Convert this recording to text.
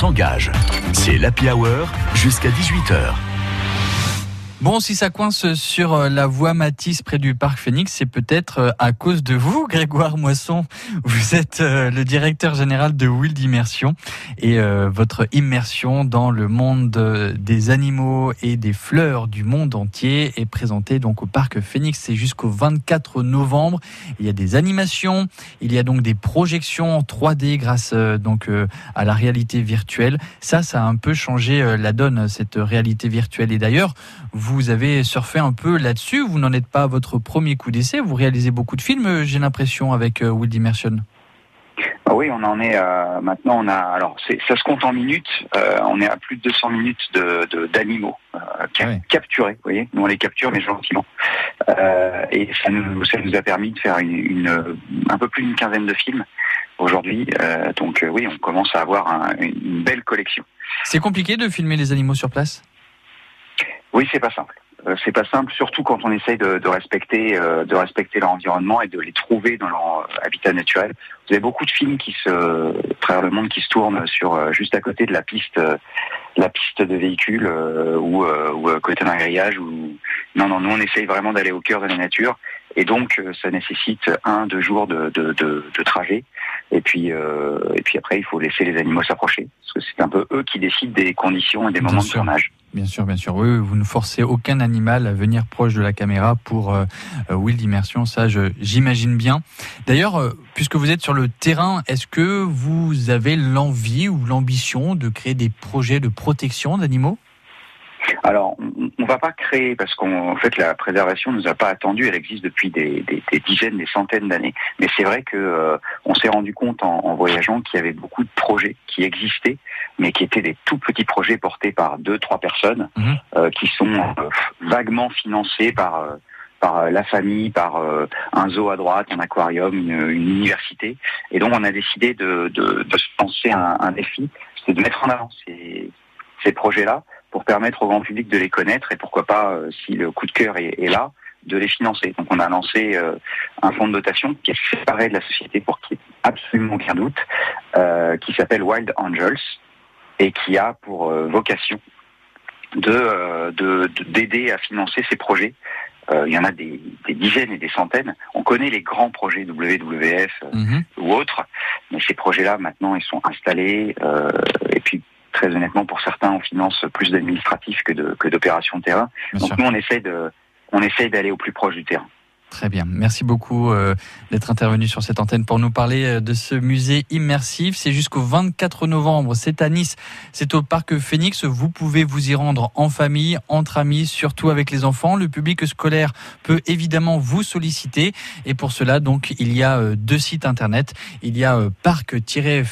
s'engage. C'est l'Happy Hour jusqu'à 18h. Bon, si ça coince sur euh, la voie Matisse près du parc Phoenix, c'est peut-être euh, à cause de vous, Grégoire Moisson. Vous êtes euh, le directeur général de Wild Immersion et votre immersion dans le monde des animaux et des fleurs du monde entier est présentée donc au parc Phoenix. C'est jusqu'au 24 novembre. Il y a des animations, il y a donc des projections en 3D grâce donc à la réalité virtuelle. Ça, ça a un peu changé la donne cette réalité virtuelle. Et d'ailleurs, avez surfé un peu là-dessus. Vous n'en êtes pas à votre premier coup d'essai. Vous réalisez beaucoup de films, j'ai l'impression, avec euh, Wild Immersion. Ah oui, on en est euh, maintenant. On a alors ça se compte en minutes. Euh, on est à plus de 200 minutes de d'animaux capturés. Vous voyez, nous on les capture mais gentiment. et ça nous ça nous a permis de faire une, un peu plus d'une quinzaine de films aujourd'hui. donc oui, on commence à avoir une belle collection. C'est compliqué de filmer les animaux sur place? Oui, c'est pas simple. Euh, c'est pas simple, surtout quand on essaye de, de respecter, euh, de respecter leur environnement et de les trouver dans leur euh, habitat naturel. Vous avez beaucoup de films qui se, travers le monde, qui se tournent sur juste à côté de la piste, la piste de véhicules ou, ou côté d'un grillage. Ou non, non, nous on essaye vraiment d'aller au cœur de la nature et donc ça nécessite un, deux jours de, de, de, de trajet. Et puis, et puis après, il faut laisser les animaux s'approcher parce que c'est un peu eux qui décident des conditions et des moments de tournage. Bien sûr, bien sûr. Oui, vous ne forcez aucun animal à venir proche de la caméra pour euh, euh Wild Immersion, ça j'imagine bien. D'ailleurs, euh, puisque vous êtes sur le terrain, est-ce que vous avez l'envie ou l'ambition de créer des projets de protection d'animaux? Alors, va pas créer parce qu'en fait la préservation nous a pas attendu. Elle existe depuis des, dizaines, des centaines d'années. Mais c'est vrai que euh, on s'est rendu compte en, voyageant qu'il y avait beaucoup de projets qui existaient, mais qui étaient des tout petits projets portés par deux, trois personnes, mhm. euh, qui sont euh, vaguement financés par par la famille, par un zoo à droite, un aquarium, une, université. Et donc on a décidé de, se lancer un, défi, c'est de mettre en avant ces projets-là pour permettre au grand public de les connaître et pourquoi pas, euh, si le coup de cœur est, là, de les financer. Donc on a lancé euh, un fonds de dotation qui est séparé de la société pour qu'il n'y ait absolument aucun doute, euh, qui s'appelle Wild Angels et qui a pour vocation de d'aider à financer ces projets. il y en a des, dizaines et des centaines. On connaît les grands projets WWF mhm. ou autres, mais ces projets-là maintenant ils sont installés et puis très honnêtement, pour certains, on finance plus d'administratifs que de que d'opérations de terrain. Donc nous, on essaye de on essaye d'aller au plus proche du terrain. Très bien. Merci beaucoup euh, d'être intervenu sur cette antenne pour nous parler euh, de ce musée immersif. C'est jusqu'au 24 novembre. C'est à Nice. C'est au parc Phoenix. Vous pouvez vous y rendre en famille, entre amis, surtout avec les enfants. Le public scolaire peut évidemment vous solliciter. Et pour cela, donc, il y a euh, deux sites internet. Il y a parc-phoenix